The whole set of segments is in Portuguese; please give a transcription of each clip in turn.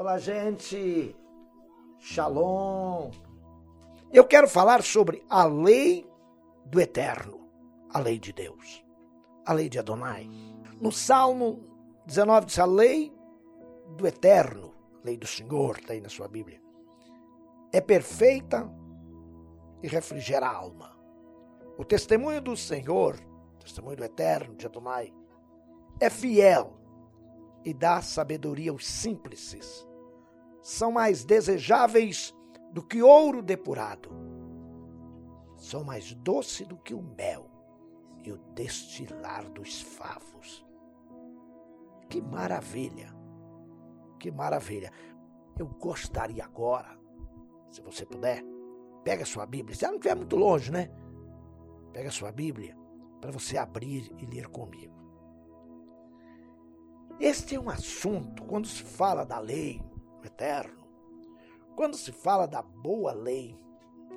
Olá, gente. Shalom. Eu quero falar sobre a lei do eterno, a lei de Deus, a lei de Adonai. No Salmo 19 diz a lei do eterno, lei do Senhor, está aí na sua Bíblia. É perfeita e refrigera a alma. O testemunho do Senhor, testemunho do eterno de Adonai, é fiel e dá sabedoria aos simples. São mais desejáveis do que ouro depurado. São mais doce do que o mel e o destilar dos favos. Que maravilha! Que maravilha! Eu gostaria agora, se você puder, pega a sua Bíblia, se ela não estiver muito longe, né? Pega a sua Bíblia para você abrir e ler comigo. Este é um assunto, quando se fala da lei eterno, quando se fala da boa lei,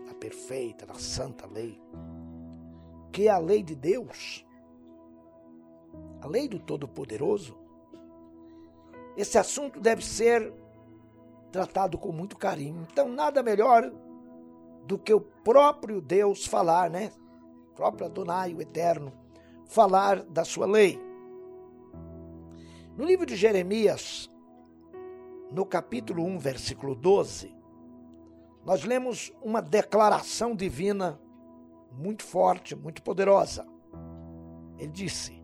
da perfeita, da santa lei, que é a lei de Deus, a lei do Todo-Poderoso, esse assunto deve ser tratado com muito carinho. Então, nada melhor do que o próprio Deus falar, né? O próprio Adonai, o Eterno, falar da sua lei. No livro de Jeremias, no capítulo 1, versículo 12, nós lemos uma declaração divina muito forte, muito poderosa. Ele disse: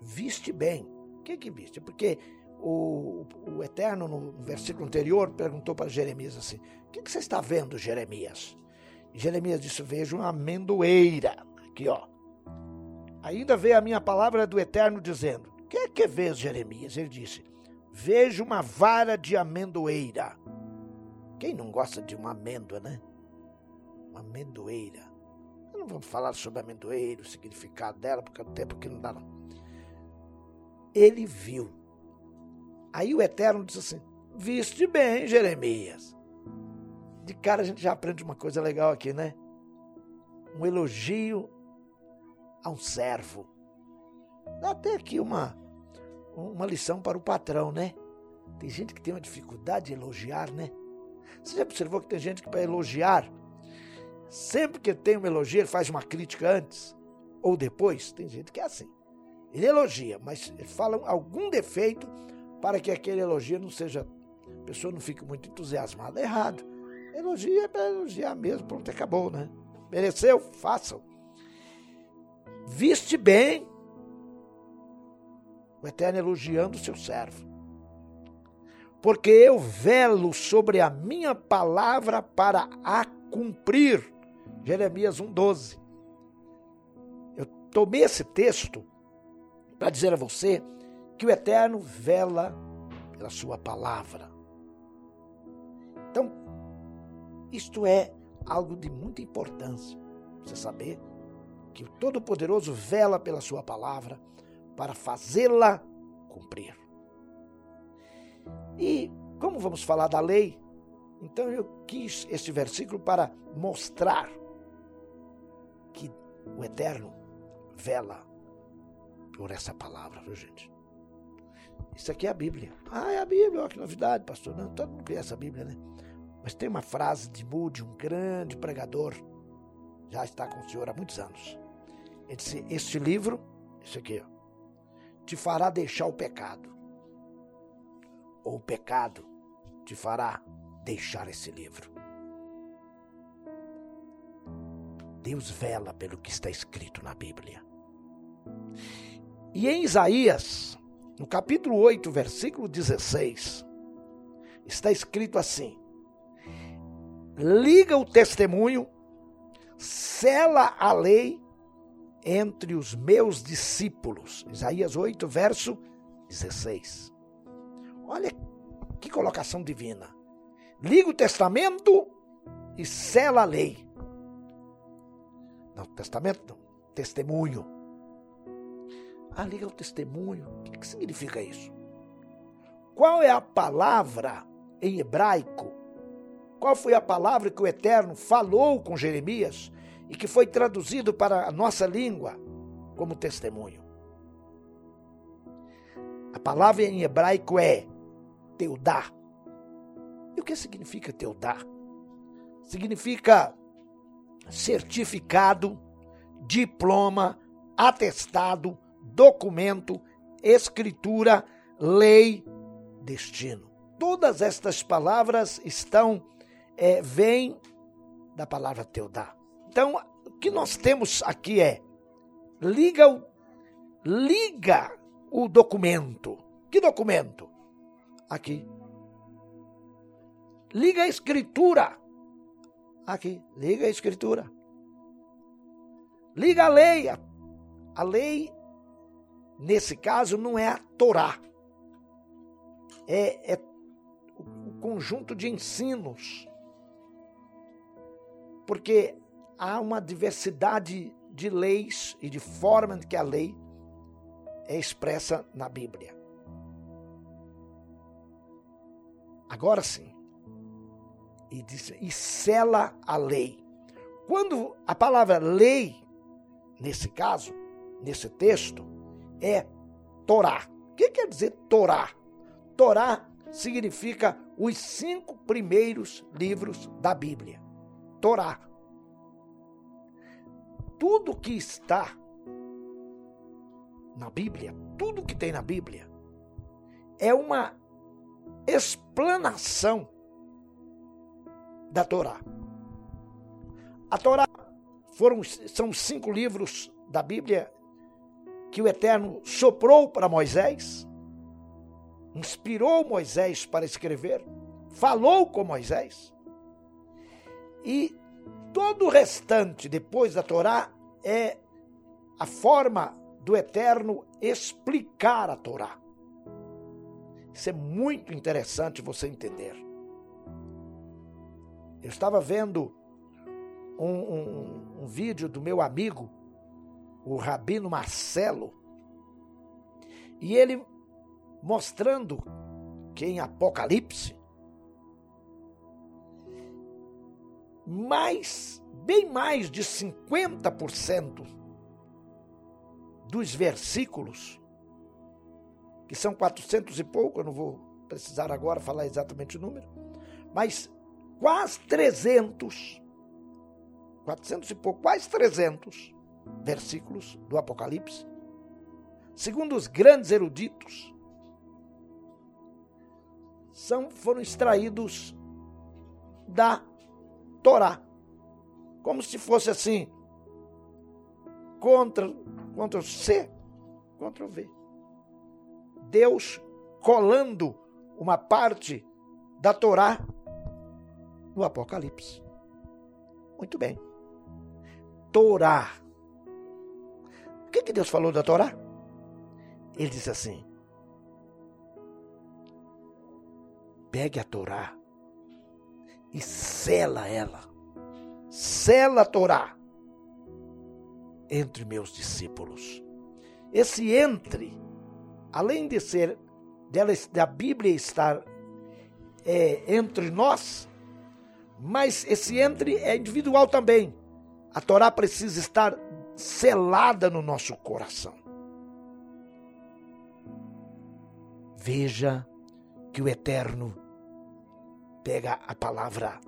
Viste bem. O que que viste? Porque o, o Eterno, no versículo anterior, perguntou para Jeremias assim: O que, que você está vendo, Jeremias? E Jeremias disse: Vejo uma amendoeira. Aqui, ó. Ainda veio a minha palavra do Eterno dizendo: Que é que vês, Jeremias? Ele disse: Vejo uma vara de amendoeira. Quem não gosta de uma amêndoa, né? Uma amendoeira. Não vamos falar sobre amendoeira, o significado dela, porque é o tempo que não dá, não. Ele viu. Aí o Eterno disse assim: Viste bem, Jeremias. De cara a gente já aprende uma coisa legal aqui, né? Um elogio a um servo. Dá até aqui uma, uma lição para o patrão, né? Tem gente que tem uma dificuldade de elogiar, né? Você já observou que tem gente que para elogiar, sempre que tem um elogio, ele faz uma crítica antes ou depois? Tem gente que é assim. Ele elogia, mas ele fala algum defeito para que aquele elogio não seja. A pessoa não fique muito entusiasmada. Errado. Elogia é para elogiar mesmo, pronto, acabou, né? Mereceu? Façam. Viste bem. O Eterno elogiando o seu servo. Porque eu velo sobre a minha palavra para a cumprir. Jeremias 1,12. Eu tomei esse texto para dizer a você que o Eterno vela pela sua palavra. Então, isto é algo de muita importância. Você saber que o Todo-Poderoso vela pela sua palavra para fazê-la cumprir. E como vamos falar da lei, então eu quis este versículo para mostrar que o Eterno vela por essa palavra, viu gente? Isso aqui é a Bíblia. Ah, é a Bíblia, olha que novidade, pastor. Não, todo mundo conhece a Bíblia, né? Mas tem uma frase de Moody, um grande pregador, já está com o senhor há muitos anos. Ele disse: Este livro, isso aqui, ó, te fará deixar o pecado. Ou o pecado te fará deixar esse livro. Deus vela pelo que está escrito na Bíblia. E em Isaías, no capítulo 8, versículo 16, está escrito assim: liga o testemunho, sela a lei entre os meus discípulos. Isaías 8, verso 16. Olha que colocação divina. Liga o testamento e sela a lei. Não, testamento não, testemunho. Ah, liga o testemunho. O que, que significa isso? Qual é a palavra em hebraico? Qual foi a palavra que o Eterno falou com Jeremias e que foi traduzido para a nossa língua como testemunho? A palavra em hebraico é Teudá. E o que significa Teudá? Significa certificado, diploma, atestado, documento, escritura, lei, destino. Todas estas palavras estão, é, vêm da palavra Teudá. Então, o que nós temos aqui é, liga o, liga o documento. Que documento? Aqui. Liga a escritura. Aqui, liga a escritura. Liga a lei. A lei, nesse caso, não é a Torá. É, é o conjunto de ensinos. Porque há uma diversidade de leis e de forma que a lei é expressa na Bíblia. Agora sim. E, diz, e sela a lei. Quando a palavra lei, nesse caso, nesse texto, é Torá. O que quer dizer Torá? Torá significa os cinco primeiros livros da Bíblia. Torá. Tudo que está na Bíblia, tudo que tem na Bíblia, é uma explanação da Torá. A Torá foram, são cinco livros da Bíblia que o Eterno soprou para Moisés, inspirou Moisés para escrever, falou com Moisés. E todo o restante, depois da Torá, é a forma do Eterno explicar a Torá. Isso é muito interessante você entender. Eu estava vendo um, um, um vídeo do meu amigo, o Rabino Marcelo, e ele mostrando que em Apocalipse, mais, bem mais de 50% dos versículos que são 400 e pouco, eu não vou precisar agora falar exatamente o número, mas quase 300, 400 e pouco, quase 300 versículos do Apocalipse, segundo os grandes eruditos, são, foram extraídos da Torá, como se fosse assim, contra, contra C, contra V. Deus colando uma parte da Torá no Apocalipse. Muito bem. Torá. O que, que Deus falou da Torá? Ele disse assim: pegue a Torá e sela ela. Sela a Torá entre meus discípulos. Esse entre além de ser dela, da Bíblia estar é, entre nós, mas esse entre é individual também. A Torá precisa estar selada no nosso coração. Veja que o Eterno pega a palavra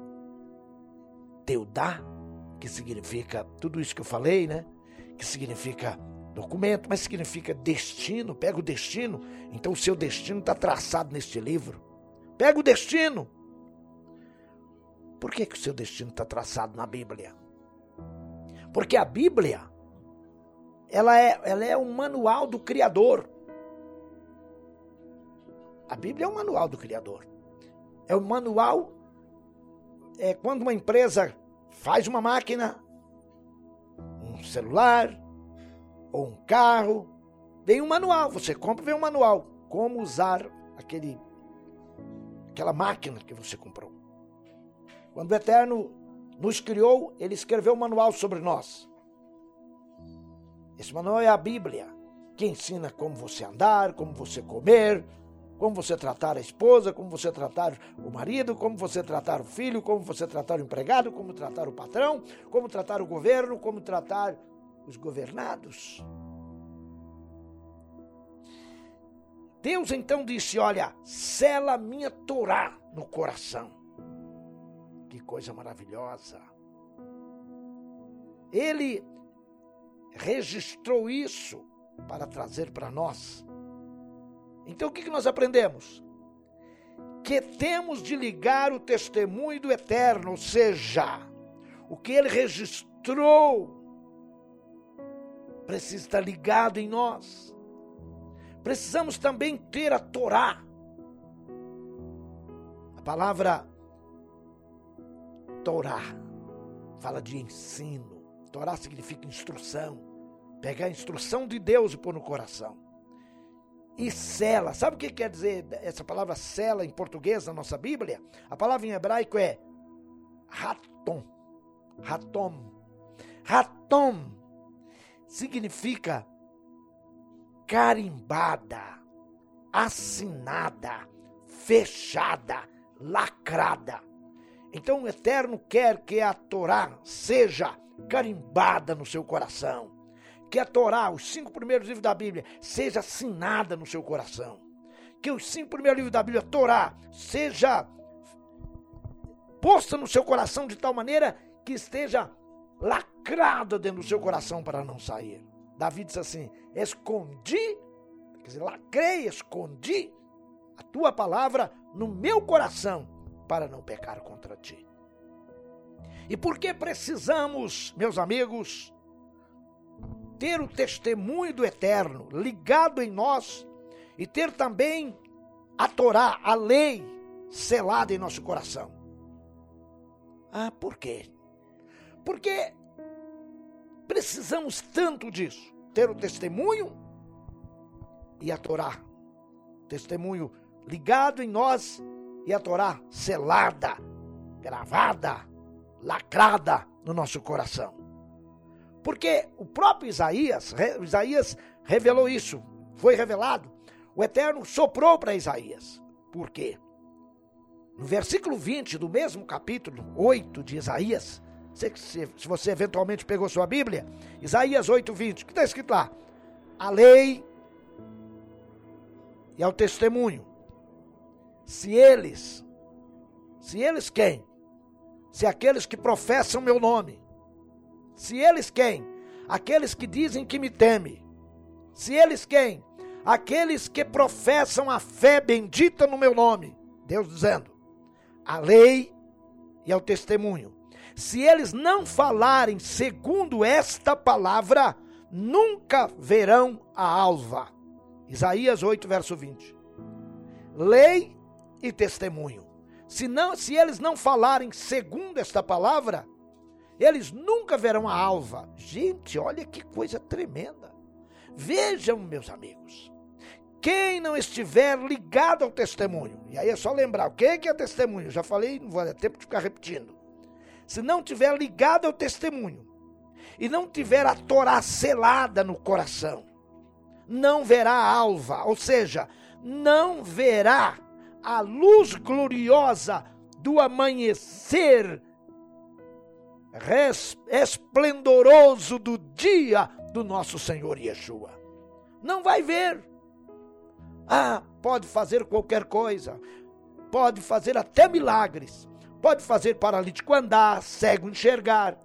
Teudá, que significa tudo isso que eu falei, né? Que significa documento, mas significa destino. Pega o destino. Então o seu destino está traçado neste livro. Pega o destino. Por que, que o seu destino está traçado na Bíblia? Porque a Bíblia, ela é, ela é um manual do Criador. A Bíblia é um manual do Criador. É um manual. É quando uma empresa faz uma máquina, um celular, ou um carro, vem um manual. Você compra, vem um manual. Como usar aquele, aquela máquina que você comprou. Quando o Eterno nos criou, ele escreveu um manual sobre nós. Esse manual é a Bíblia, que ensina como você andar, como você comer, como você tratar a esposa, como você tratar o marido, como você tratar o filho, como você tratar o empregado, como tratar o patrão, como tratar o governo, como tratar os governados. Deus então disse: Olha, sela minha Torá no coração. Que coisa maravilhosa. Ele registrou isso para trazer para nós. Então o que, nós aprendemos? Que temos de ligar o testemunho do eterno, ou seja, o que ele registrou precisa estar ligado em nós. Precisamos também ter a Torá. A palavra Torá fala de ensino. Torá significa instrução. Pegar a instrução de Deus e pôr no coração. E cela. Sabe o que quer dizer essa palavra cela em português na nossa Bíblia? A palavra em hebraico é raton. Ratom. Ratom significa carimbada, assinada, fechada, lacrada. Então o Eterno quer que a Torá seja carimbada no seu coração. Que a Torá, os cinco primeiros livros da Bíblia, seja assinada no seu coração. Que os cinco primeiros livros da Bíblia, a Torá, seja posta no seu coração de tal maneira que esteja lacrada dentro do seu coração para não sair. Davi disse assim: Escondi, quer dizer, lacrei, escondi a tua palavra no meu coração para não pecar contra ti. E por que precisamos, meus amigos, ter o testemunho do eterno ligado em nós e ter também a Torá, a lei, selada em nosso coração? Ah, por quê? Porque precisamos tanto disso. Ter o testemunho e a Torá. Testemunho ligado em nós e a Torá selada, gravada, lacrada no nosso coração. Porque o próprio Isaías, Isaías revelou isso, foi revelado. O Eterno soprou para Isaías. Por quê? No versículo 20 do mesmo capítulo 8 de Isaías, se, se você eventualmente pegou sua Bíblia, Isaías 8, 20, o que está escrito lá? A lei e ao testemunho. Se eles, se eles quem? Se aqueles que professam meu nome. Se eles quem? Aqueles que dizem que me temem. Se eles quem? Aqueles que professam a fé bendita no meu nome. Deus dizendo: a lei e ao testemunho se eles não falarem segundo esta palavra, nunca verão a alva. Isaías 8, verso 20. Lei e testemunho. Se, não, se eles não falarem segundo esta palavra, eles nunca verão a alva. Gente, olha que coisa tremenda. Vejam, meus amigos, quem não estiver ligado ao testemunho, e aí é só lembrar, o que é testemunho? Eu já falei, não vou dar tempo de ficar repetindo se não tiver ligado ao testemunho e não tiver a Torá selada no coração, não verá a alva, ou seja, não verá a luz gloriosa do amanhecer esplendoroso do dia do nosso Senhor Yeshua. Não vai ver. Ah, pode fazer qualquer coisa, pode fazer até milagres, pode fazer paralítico andar, cego enxergar,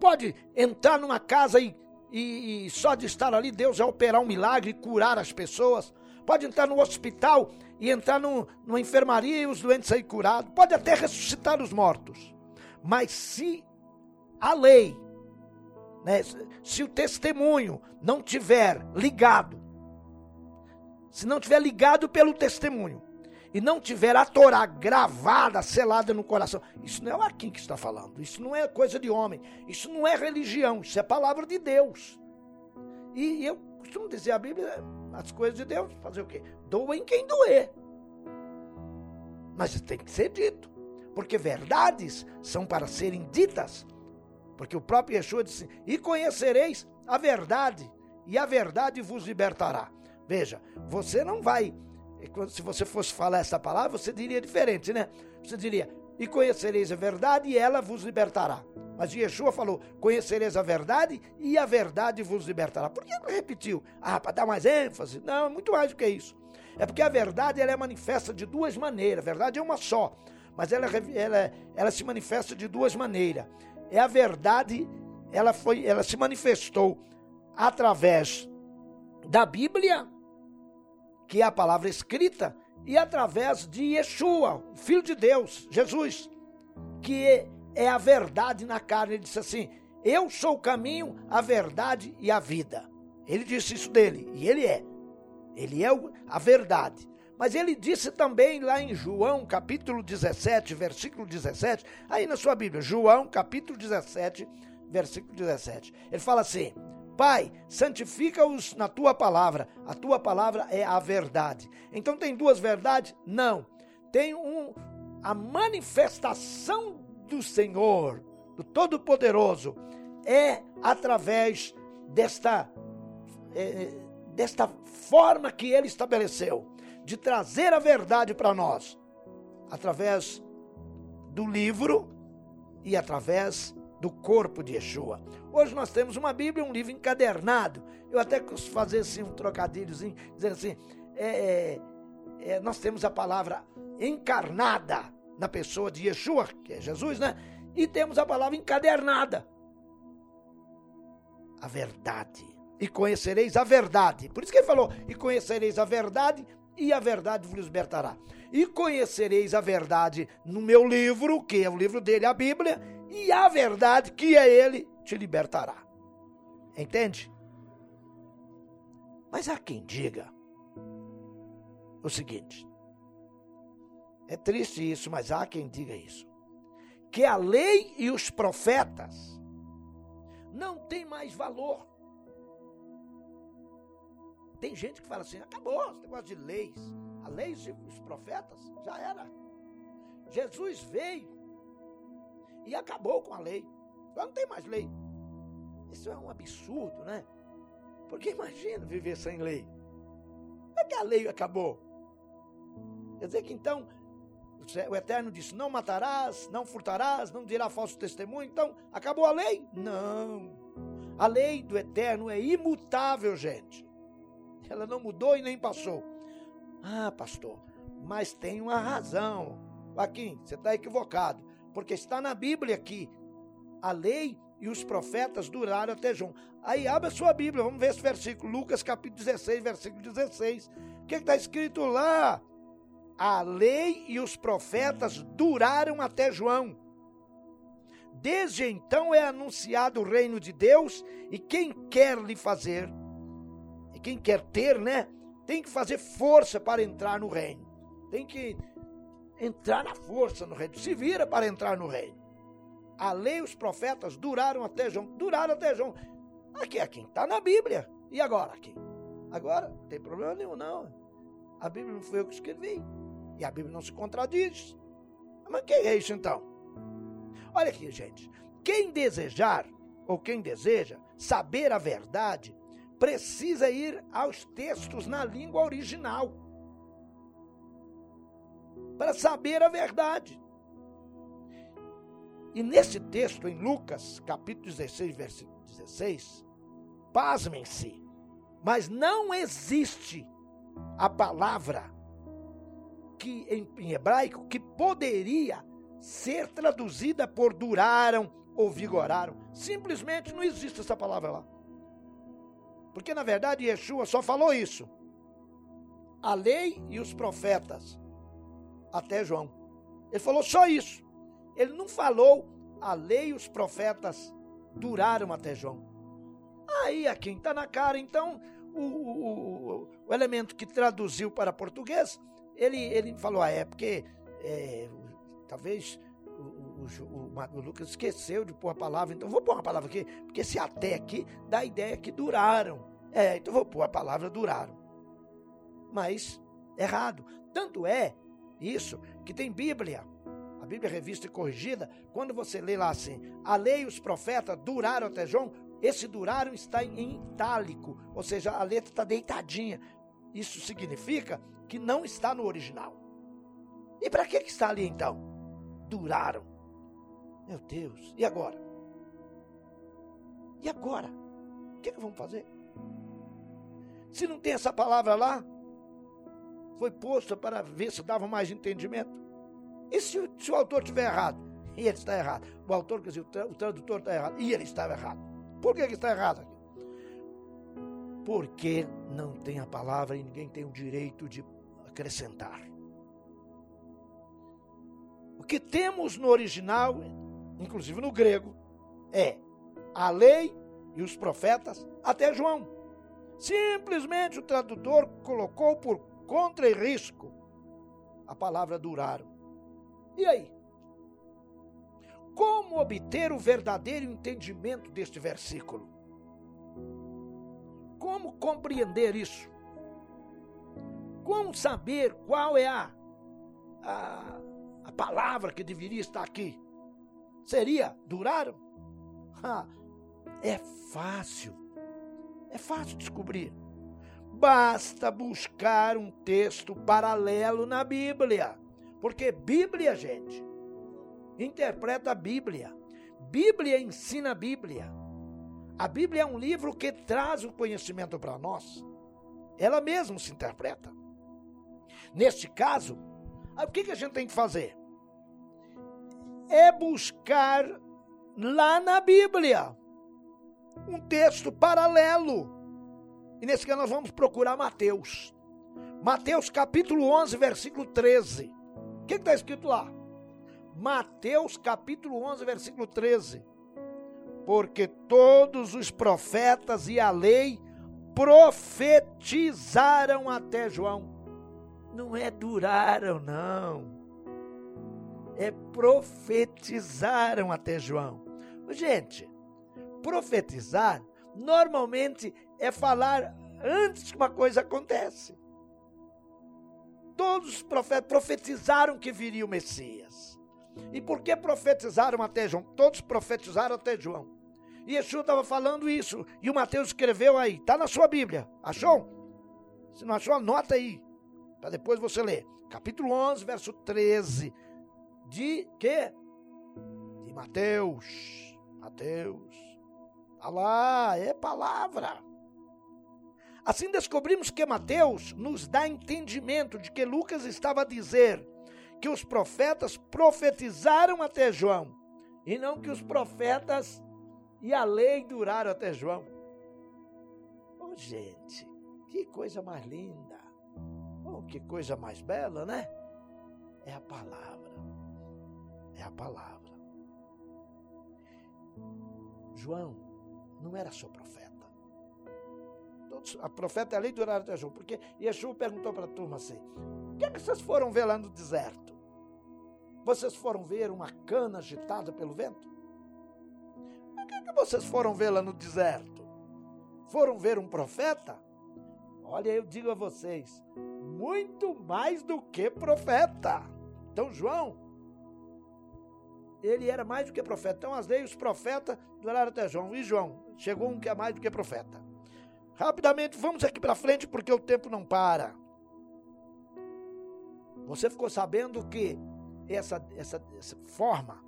pode entrar numa casa e, e, e, só de estar ali Deus vai operar um milagre e curar as pessoas, pode entrar no hospital e entrar no, numa enfermaria e os doentes sair curados, pode até ressuscitar os mortos, mas se a lei, né, se o testemunho não tiver ligado, se não tiver ligado pelo testemunho, e não tiver a Torá gravada, selada no coração. Isso não é o Arquim que está falando. Isso não é coisa de homem. Isso não é religião. Isso é palavra de Deus. E eu costumo dizer a Bíblia, as coisas de Deus, fazer o quê? Doa em quem doer. Mas tem que ser dito. Porque verdades são para serem ditas. Porque o próprio Yeshua disse: E conhecereis a verdade, e a verdade vos libertará. Veja, você não vai se você fosse falar essa palavra, você diria diferente, né? Você diria: e conhecereis a verdade, e ela vos libertará. Mas Yeshua falou: conhecereis a verdade, e a verdade vos libertará. Por que ele repetiu? Ah, para dar mais ênfase? Não, muito mais do que isso. É porque a verdade ela é manifesta de duas maneiras. A verdade é uma só, mas ela, ela, ela se manifesta de duas maneiras. É a verdade, ela, foi, ela se manifestou através da Bíblia, que é a palavra escrita, e através de Yeshua, o Filho de Deus, Jesus, que é a verdade na carne. Ele disse assim: Eu sou o caminho, a verdade e a vida. Ele disse isso dele, e ele é. Ele é a verdade. Mas ele disse também lá em João, capítulo 17, versículo 17, aí na sua Bíblia, João, capítulo 17, versículo 17. Ele fala assim: Pai, santifica-os na tua palavra. A tua palavra é a verdade. Então tem duas verdades? Não. Tem um a manifestação do Senhor, do Todo-Poderoso, é através desta é, desta forma que ele estabeleceu de trazer a verdade para nós, através do livro e através do corpo de Yeshua. Hoje nós temos uma Bíblia, um livro encadernado. Eu até fazer assim um trocadilhozinho, dizendo assim, é, é, é, nós temos a palavra encarnada na pessoa de Yeshua, que é Jesus, né? E temos a palavra encadernada. A verdade. E conhecereis a verdade. Por isso que ele falou: e conhecereis a verdade, e a verdade vos libertará. E conhecereis a verdade no meu livro, que é o livro dele, a Bíblia, e a verdade, que é ele, te libertará. Entende? Mas há quem diga o seguinte: é triste isso, mas há quem diga isso. Que a lei e os profetas não têm mais valor. Tem gente que fala assim: acabou esse negócio de leis. A lei e os profetas já era. Jesus veio e acabou com a lei. Agora não tem mais lei. Isso é um absurdo, né? Porque imagina viver sem lei. Como é que a lei acabou? Quer dizer que então o Eterno disse: Não matarás, não furtarás, não dirá falso testemunho. Então, acabou a lei? Não. A lei do Eterno é imutável, gente. Ela não mudou e nem passou. Ah, pastor, mas tem uma razão. Joaquim, você está equivocado. Porque está na Bíblia que a lei e os profetas duraram até João. Aí abre a sua Bíblia, vamos ver esse versículo, Lucas capítulo 16, versículo 16. O que está escrito lá? A lei e os profetas duraram até João. Desde então é anunciado o reino de Deus, e quem quer lhe fazer, e quem quer ter, né, tem que fazer força para entrar no reino. Tem que entrar na força no reino. Se vira para entrar no reino. A lei e os profetas duraram até João. Duraram até João. Aqui é quem está na Bíblia. E agora aqui? Agora, não tem problema nenhum, não. A Bíblia não foi eu que escrevi. E a Bíblia não se contradiz. Mas que é isso então? Olha aqui, gente. Quem desejar, ou quem deseja, saber a verdade, precisa ir aos textos na língua original. Para saber a verdade. E nesse texto, em Lucas, capítulo 16, versículo 16, pasmem-se, mas não existe a palavra que em, em hebraico que poderia ser traduzida por duraram ou vigoraram. Simplesmente não existe essa palavra lá. Porque na verdade Yeshua só falou isso. A lei e os profetas até João. Ele falou só isso. Ele não falou a lei e os profetas duraram até João. Aí a quem está na cara, então, o, o, o, o elemento que traduziu para português ele, ele falou, ah, é porque é, talvez o, o, o, Lucas esqueceu de pôr a palavra, então vou pôr uma palavra aqui, porque esse até aqui dá a ideia que duraram. É, então vou pôr a palavra duraram. Mas, errado. Tanto é isso que tem Bíblia, a Bíblia revista e corrigida, quando você lê lá assim, a lei e os profetas duraram até João, esse duraram está em itálico, ou seja, a letra está deitadinha. Isso significa que não está no original. E para que, que está ali então? duraram. Meu Deus, e agora? E agora? O que, que vamos fazer? Se não tem essa palavra lá, foi posta para ver se dava mais entendimento. E se, se o autor estiver errado? E ele está errado. O autor, quer dizer, o tradutor está errado. E ele estava errado. Por que, que está errado aqui? Porque não tem a palavra e ninguém tem o direito de acrescentar. O que temos no original, inclusive no grego, é a lei e os profetas até João. Simplesmente o tradutor colocou por contra e risco a palavra duraram. E aí? Como obter o verdadeiro entendimento deste versículo? Como compreender isso? Como saber qual é a, a, a palavra que deveria estar aqui? Seria duraram? Ha, é fácil. É fácil descobrir. Basta buscar um texto paralelo na Bíblia. Porque Bíblia, gente, interpreta a Bíblia. Bíblia ensina a Bíblia. A Bíblia é um livro que traz o conhecimento para nós. Ela mesma se interpreta. Neste caso, o que a gente tem que fazer? É buscar lá na Bíblia um texto paralelo. E nesse caso nós vamos procurar Mateus. Mateus capítulo 11, versículo 13. O que está escrito lá? Mateus capítulo 11, versículo 13. Porque todos os profetas e a lei profetizaram até João. Não é duraram, não. É profetizaram até João. Gente, profetizar normalmente é falar antes que uma coisa acontece. Todos os profetas profetizaram que viria o Messias. E por que profetizaram até João? Todos profetizaram até João. E Yeshua estava falando isso. E o Mateus escreveu aí. Está na sua Bíblia. Achou? Se não achou, anota aí. Para depois você ler. Capítulo 11, verso 13. De quê? De Mateus. Mateus. Está lá, é palavra. Assim descobrimos que Mateus nos dá entendimento de que Lucas estava a dizer que os profetas profetizaram até João, e não que os profetas e a lei duraram até João. Oh, gente, que coisa mais linda. Oh, que coisa mais bela, né? É a palavra. É a palavra. João não era só profeta. Todos, a profeta e a lei duraram até João, porque Yeshua perguntou para a turma assim: o que, é que vocês foram ver lá no deserto? Vocês foram ver uma cana agitada pelo vento? O que, é que vocês foram ver lá no deserto? Foram ver um profeta? Olha, eu digo a vocês, muito mais do que profeta. Então, João, ele era mais do que profeta. Então, as leis, os profetas duraram até João. E João, chegou um que é mais do que profeta. Rapidamente, vamos aqui para frente, porque o tempo não para. Você ficou sabendo que essa, essa, essa forma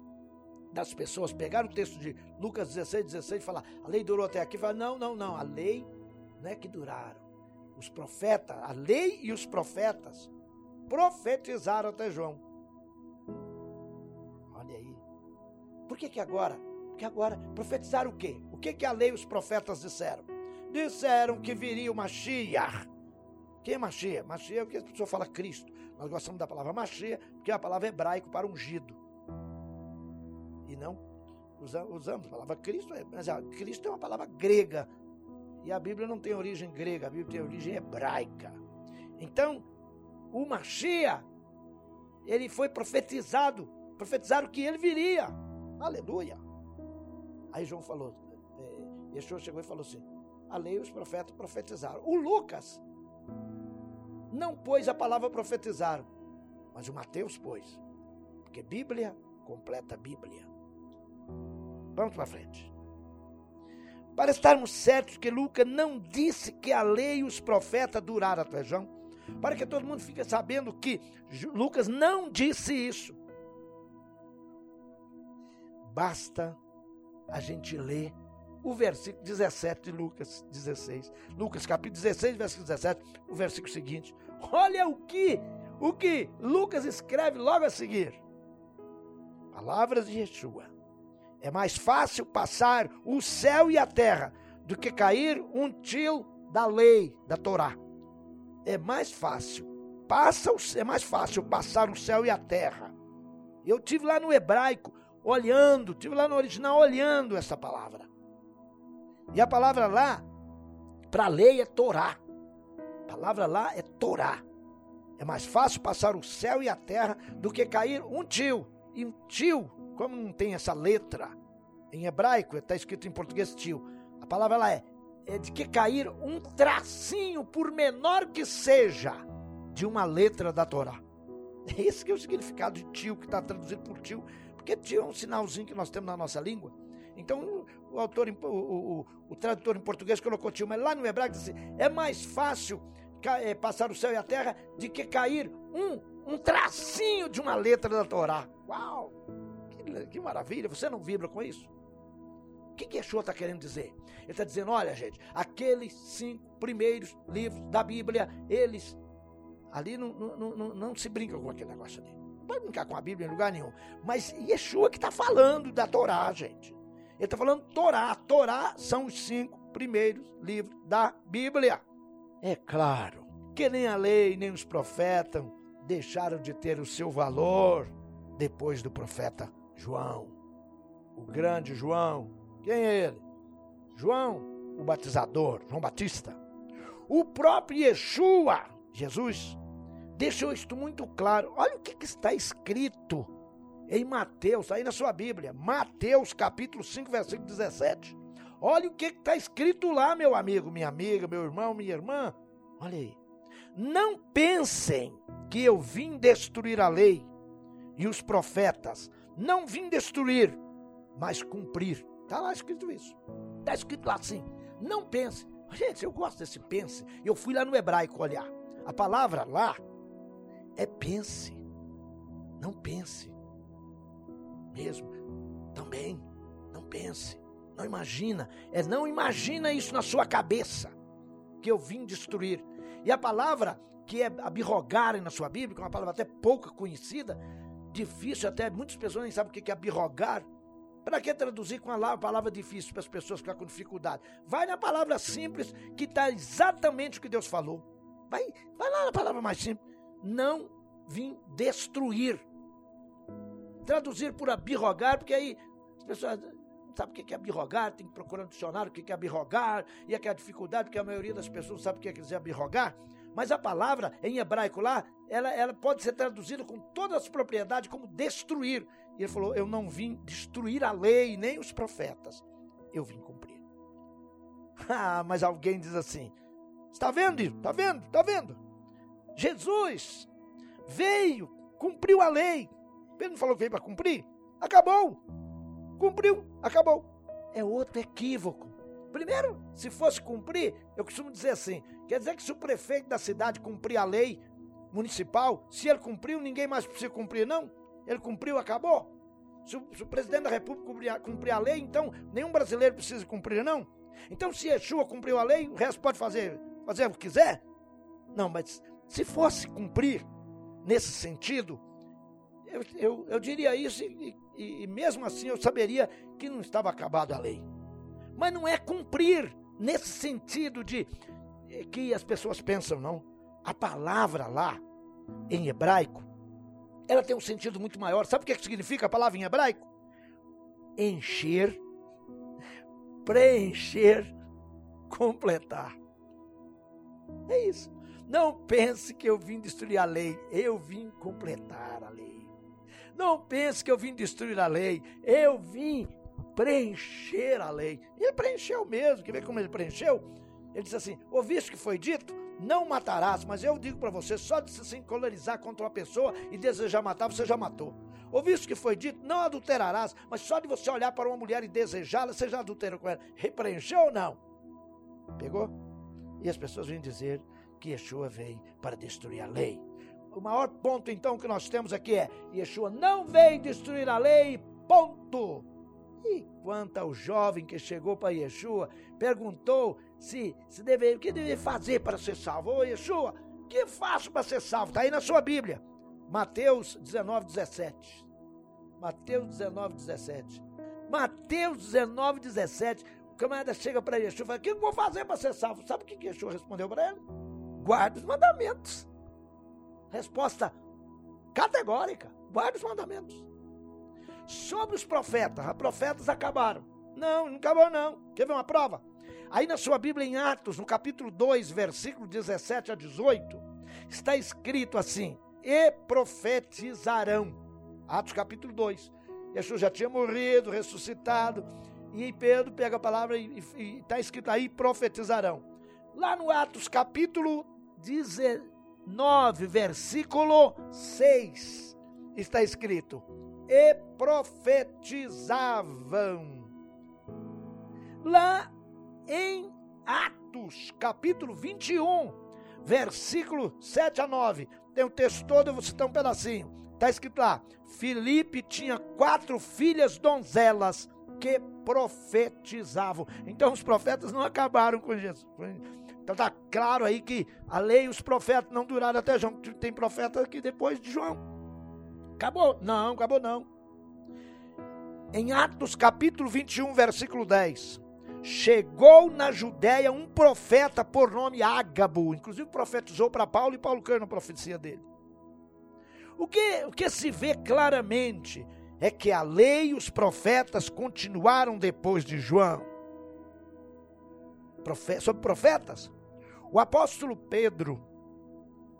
das pessoas pegar o texto de Lucas 16, 16 e falar, a lei durou até aqui, fala, não, não, não, a lei não é que duraram. Os profetas, a lei e os profetas profetizaram até João. Por que que agora? Porque agora profetizaram o quê? O que que a lei e os profetas disseram? Disseram que viria o Mashiach. Quem é Mashiach? Mashiach é o que a pessoa fala Cristo. Nós gostamos da palavra Mashiach, porque é a palavra hebraico para ungido. E não usamos a palavra Cristo, é, mas a Cristo é uma palavra grega. E a Bíblia não tem origem grega, a Bíblia tem origem hebraica. Então, o Mashiach, ele foi profetizado, profetizaram que ele viria. Aleluia. Aí João falou, é, Yeshua chegou e falou assim: a lei e os profetas profetizaram. O Lucas não pôs a palavra profetizar, mas o Mateus pôs. Porque Bíblia completa Bíblia. Vamos para frente. Para estarmos certos que Lucas não disse que a lei e os profetas duraram até João, para que todo mundo fique sabendo que Lucas não disse isso. Basta a gente ler o versículo 17 de Lucas 16. Lucas capítulo 16, versículo 17, o versículo seguinte. Olha o que o que Lucas escreve logo a seguir. Palavras de Yeshua. É mais fácil passar o céu e a terra do que cair um tio da lei, da Torá. É mais fácil. Passa o, é mais fácil passar o céu e a terra. Eu tive lá no hebraico olhando, tive lá no original olhando essa palavra. E a palavra lá para lei é Torá. A palavra lá é Torá. É mais fácil passar o céu e a terra do que cair um tio. E um tio, como não tem essa letra em hebraico, está escrito em português tio. A palavra lá é, é de que cair um tracinho, por menor que seja, de uma letra da Torá. Esse que é o significado de tio, que está traduzido por tio, porque é um sinalzinho que nós temos na nossa língua. Então, o autor, o, o, o, tradutor em português colocou tio, mas lá no hebraico diz assim, é mais fácil é, passar o céu e a terra de que cair um, um tracinho de uma letra da Torá. Uau! Que, que maravilha! Você não vibra com isso? O que, que Yeshua está querendo dizer? Ele está dizendo: olha, gente, aqueles cinco primeiros livros da Bíblia, eles. Ali não, não, não, não se brinca com aquele negócio ali. Pode brincar com a Bíblia em lugar nenhum. Mas Yeshua que está falando da Torá, gente. Ele está falando Torá. Torá são os cinco primeiros livros da Bíblia. É claro que nem a lei nem os profetas deixaram de ter o seu valor depois do profeta João. O grande João. Quem é ele? João, o batizador, João Batista. O próprio Yeshua, Jesus, deixou isto muito claro. Olha o que, que está escrito em Mateus, aí na sua Bíblia. Mateus capítulo 5, versículo 17. Olha o que está escrito lá, meu amigo, minha amiga, meu irmão, minha irmã. Olha aí. Não pensem que eu vim destruir a lei e os profetas. Não vim destruir, mas cumprir. Está lá escrito isso. Está escrito lá assim. Não pense. Gente, eu gosto desse pense. Eu fui lá no hebraico olhar. A palavra lá é pense. Não pense. Mesmo. Também. Não pense. Não imagina. É não imagina isso na sua cabeça. Que eu vim destruir. E a palavra que é abirrogar na sua Bíblia, que é uma palavra até pouco conhecida, difícil até, muitas pessoas nem sabem o que é abirrogar. Para que traduzir com a palavra difícil para as pessoas ficar com dificuldade? Vai na palavra simples, que está exatamente o que Deus falou. Vai, vai lá na palavra mais simples. Não vim destruir. Traduzir por abirrogar, porque aí as pessoas sabe o que é abirrogar, tem que procurar no dicionário o que é abirrogar, e é que é dificuldade, porque a maioria das pessoas sabe o que quer dizer abirrogar. Mas a palavra em hebraico lá, ela, ela pode ser traduzida com todas as propriedades como destruir. E ele falou: Eu não vim destruir a lei, nem os profetas. Eu vim cumprir. Ah, mas alguém diz assim: Está vendo? Está vendo? Está vendo? Jesus veio, cumpriu a lei. Ele não falou que veio para cumprir? Acabou. Cumpriu, acabou. É outro equívoco. Primeiro, se fosse cumprir, eu costumo dizer assim: quer dizer que se o prefeito da cidade cumprir a lei municipal, se ele cumpriu, ninguém mais precisa cumprir, não? Ele cumpriu, acabou. Se o, se o presidente da república cumprir, cumprir a lei, então nenhum brasileiro precisa cumprir, não? Então, se Yeshua cumpriu a lei, o resto pode fazer, fazer o que quiser? Não, mas se fosse cumprir nesse sentido, eu, eu, eu diria isso e, e, e mesmo assim eu saberia que não estava acabada a lei. Mas não é cumprir nesse sentido de eh, que as pessoas pensam, não. A palavra lá, em hebraico, ela tem um sentido muito maior. Sabe o que significa a palavra em hebraico? Encher, preencher, completar. É isso. Não pense que eu vim destruir a lei, eu vim completar a lei. Não pense que eu vim destruir a lei. Eu vim preencher a lei. E ele preencheu mesmo. Quer ver como ele preencheu? Ele disse assim: Ouviste que foi dito? Não matarás, mas eu digo para você: só de se sincronizarizar contra uma pessoa e desejar matar, você já matou. Ouviste que foi dito? Não adulterarás, mas só de você olhar para uma mulher e desejá-la, você já adulterou com ela. Repreencheu ou não? Pegou? E as pessoas vêm dizer que Yeshua veio para destruir a lei. O maior ponto então que nós temos aqui é: Yeshua não veio destruir a lei, ponto. E quanto ao jovem que chegou para Yeshua, perguntou se, se deve, o que deve fazer para ser salvo. Ô Yeshua, o que faço para ser salvo? Está aí na sua Bíblia. Mateus 19, 17. Mateus 19, 17. Mateus 19, 17. O camarada chega para Yeshua e fala: O que eu vou fazer para ser salvo? Sabe o que Yeshua respondeu para ele? Guarda os mandamentos. Resposta categórica: guarda os mandamentos. Sobre os profetas, os profetas acabaram. Não, não acabou não. Quer ver uma prova? Aí na sua Bíblia em Atos, no capítulo 2, versículo 17 a 18, está escrito assim: E profetizarão. Atos capítulo 2. Jesus já tinha morrido, ressuscitado. E Pedro pega a palavra e está escrito aí: profetizarão. Lá no Atos capítulo 19, versículo 6, está escrito: E profetizavam. Lá em Atos capítulo 21, versículo 7 a 9, tem o texto todo, eu vou citar um pedacinho. Está escrito lá: Filipe tinha quatro filhas donzelas que profetizavam. Então os profetas não acabaram com Jesus. Então está claro aí que a lei e os profetas não duraram até João. Tem profeta aqui depois de João. Acabou? Não, acabou não. Em Atos capítulo 21, versículo 10. Chegou na Judéia um profeta por nome Ágabo. Inclusive profetizou para Paulo e Paulo caiu na profecia dele. O que, o que se vê claramente é que a lei e os profetas continuaram depois de João. Profe sobre profetas, o apóstolo Pedro,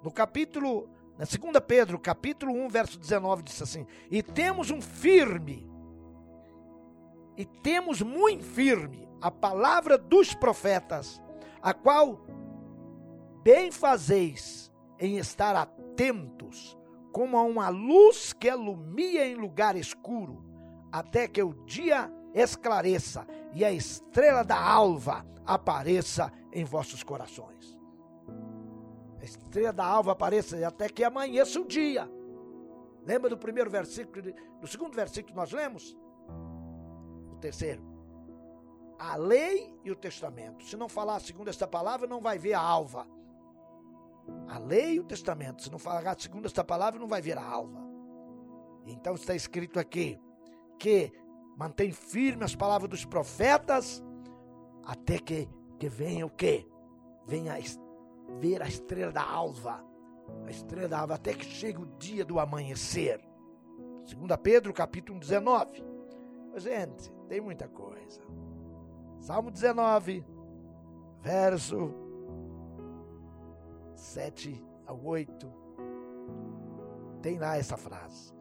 no capítulo, na 2 Pedro, capítulo 1, verso 19, disse assim: E temos um firme, e temos muito firme a palavra dos profetas, a qual bem fazeis em estar atentos como a uma luz que alumia em lugar escuro, até que o dia esclareça e a estrela da alva apareça em vossos corações. A estrela da alva apareça até que amanheça o dia. Lembra do primeiro versículo, do segundo versículo que nós lemos? O terceiro. A lei e o testamento. Se não falar segundo esta palavra, não vai ver a alva. A lei e o testamento. Se não falar segundo esta palavra, não vai ver a alva. Então está escrito aqui que mantém firme as palavras dos profetas até que, que venha o quê? Venha ver a estrela da alva. A estrela da alva até que chegue o dia do amanhecer. 2 Pedro capítulo 19. Gente, tem muita coisa. Salmo 19, verso 7 a 8, tem lá essa frase.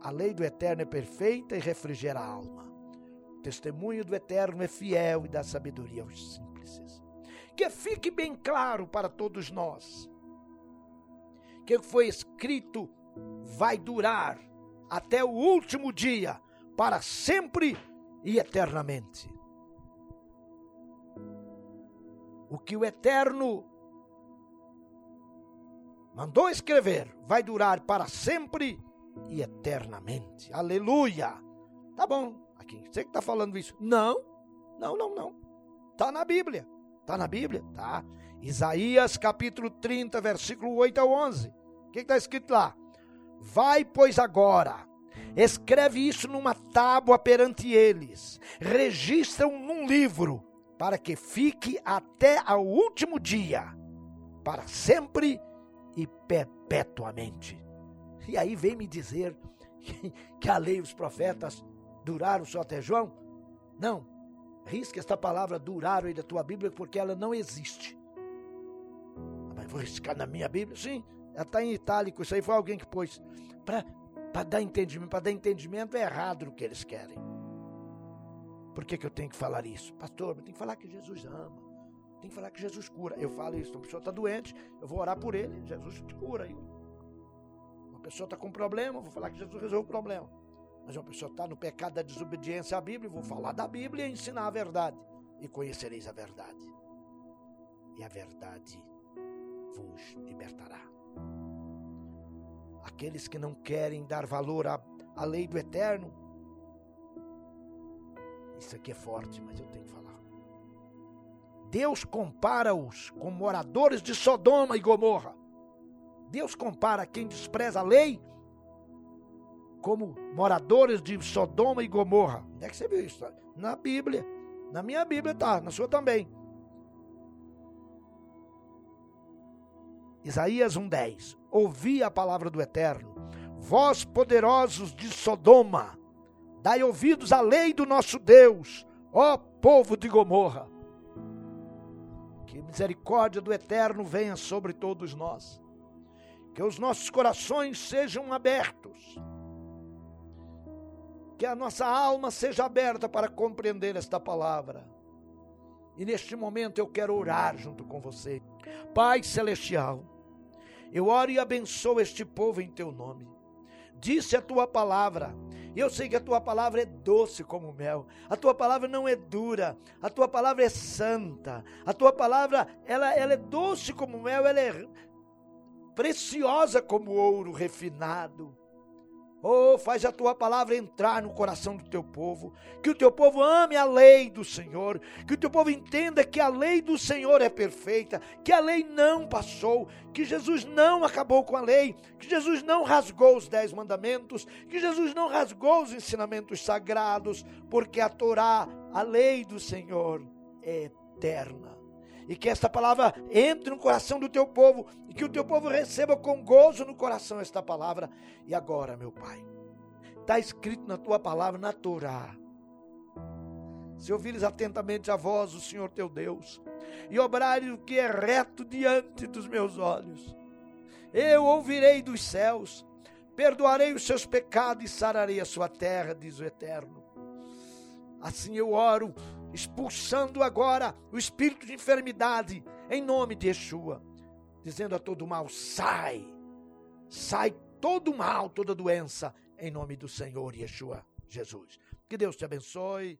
A lei do eterno é perfeita e refrigera a alma. O testemunho do eterno é fiel e dá sabedoria aos simples. Que fique bem claro para todos nós que foi escrito vai durar até o último dia, para sempre e eternamente. O que o eterno mandou escrever, vai durar para sempre e eternamente. Aleluia! Tá bom, aqui, você que está falando isso. Não, não, não, não. Está na Bíblia. Está na Bíblia? Tá. Isaías capítulo 30, versículo 8 a 11. O que está escrito lá? Vai, pois, agora, escreve isso numa tábua perante eles, registra-o num livro, para que fique até ao último dia, para sempre e perpetuamente. E aí vem me dizer que, que a lei e os profetas duraram só até João? Não. Risque esta palavra duraram aí da tua Bíblia porque ela não existe. Mas vou riscar na minha Bíblia? Sim, ela está em itálico. Isso aí foi alguém que pôs. Para dar entendimento. Para dar entendimento é errado o que eles querem. Por que, que eu tenho que falar isso? Pastor, tenho que falar que Jesus ama. Tem que falar que Jesus cura. Eu falo isso, uma pessoa está doente, eu vou orar por ele, Jesus te cura. Pessoa está com problema, eu vou falar que Jesus resolveu o problema. Mas uma pessoa está no pecado da desobediência à Bíblia, vou falar da Bíblia e ensinar a verdade. E conhecereis a verdade. E a verdade vos libertará. Aqueles que não querem dar valor à, à lei do eterno, Isso aqui é forte, mas eu tenho que falar. Deus compara-os com moradores de Sodoma e Gomorra. Deus compara quem despreza a lei como moradores de Sodoma e Gomorra. Onde é que você viu isso? Na Bíblia. Na minha Bíblia tá, na sua também. Isaías 1:10. Ouvi a palavra do Eterno. Vós poderosos de Sodoma, dai ouvidos à lei do nosso Deus, ó povo de Gomorra. Que misericórdia do Eterno venha sobre todos nós. Que os nossos corações sejam abertos. Que a nossa alma seja aberta para compreender esta palavra. E neste momento eu quero orar junto com você. Pai Celestial, eu oro e abençoo este povo em teu nome. Disse a tua palavra eu sei que a tua palavra é doce como mel. A tua palavra não é dura. A tua palavra é santa. A tua palavra, ela, ela é doce como mel, ela é preciosa como ouro refinado. Oh, faz a tua palavra entrar no coração do teu povo, que o teu povo ame a lei do Senhor, que o teu povo entenda que a lei do Senhor é perfeita, que a lei não passou, que Jesus não acabou com a lei, que Jesus não rasgou os dez mandamentos, que Jesus não rasgou os ensinamentos sagrados, porque a Torá, a lei do Senhor, é eterna e que esta palavra entre no coração do teu povo e que o teu povo receba com gozo no coração esta palavra. E agora, meu Pai, está escrito na tua palavra, na Torá. Se ouvires atentamente a voz do Senhor teu Deus e obrares o que é reto diante dos meus olhos, eu ouvirei dos céus, perdoarei os seus pecados e sararei a sua terra, diz o Eterno. Assim eu oro expulsando agora o espírito de enfermidade em nome de Yeshua, dizendo a todo mal: sai, sai todo mal, toda doença, em nome do Senhor Yeshua Jesus. Que Deus te abençoe.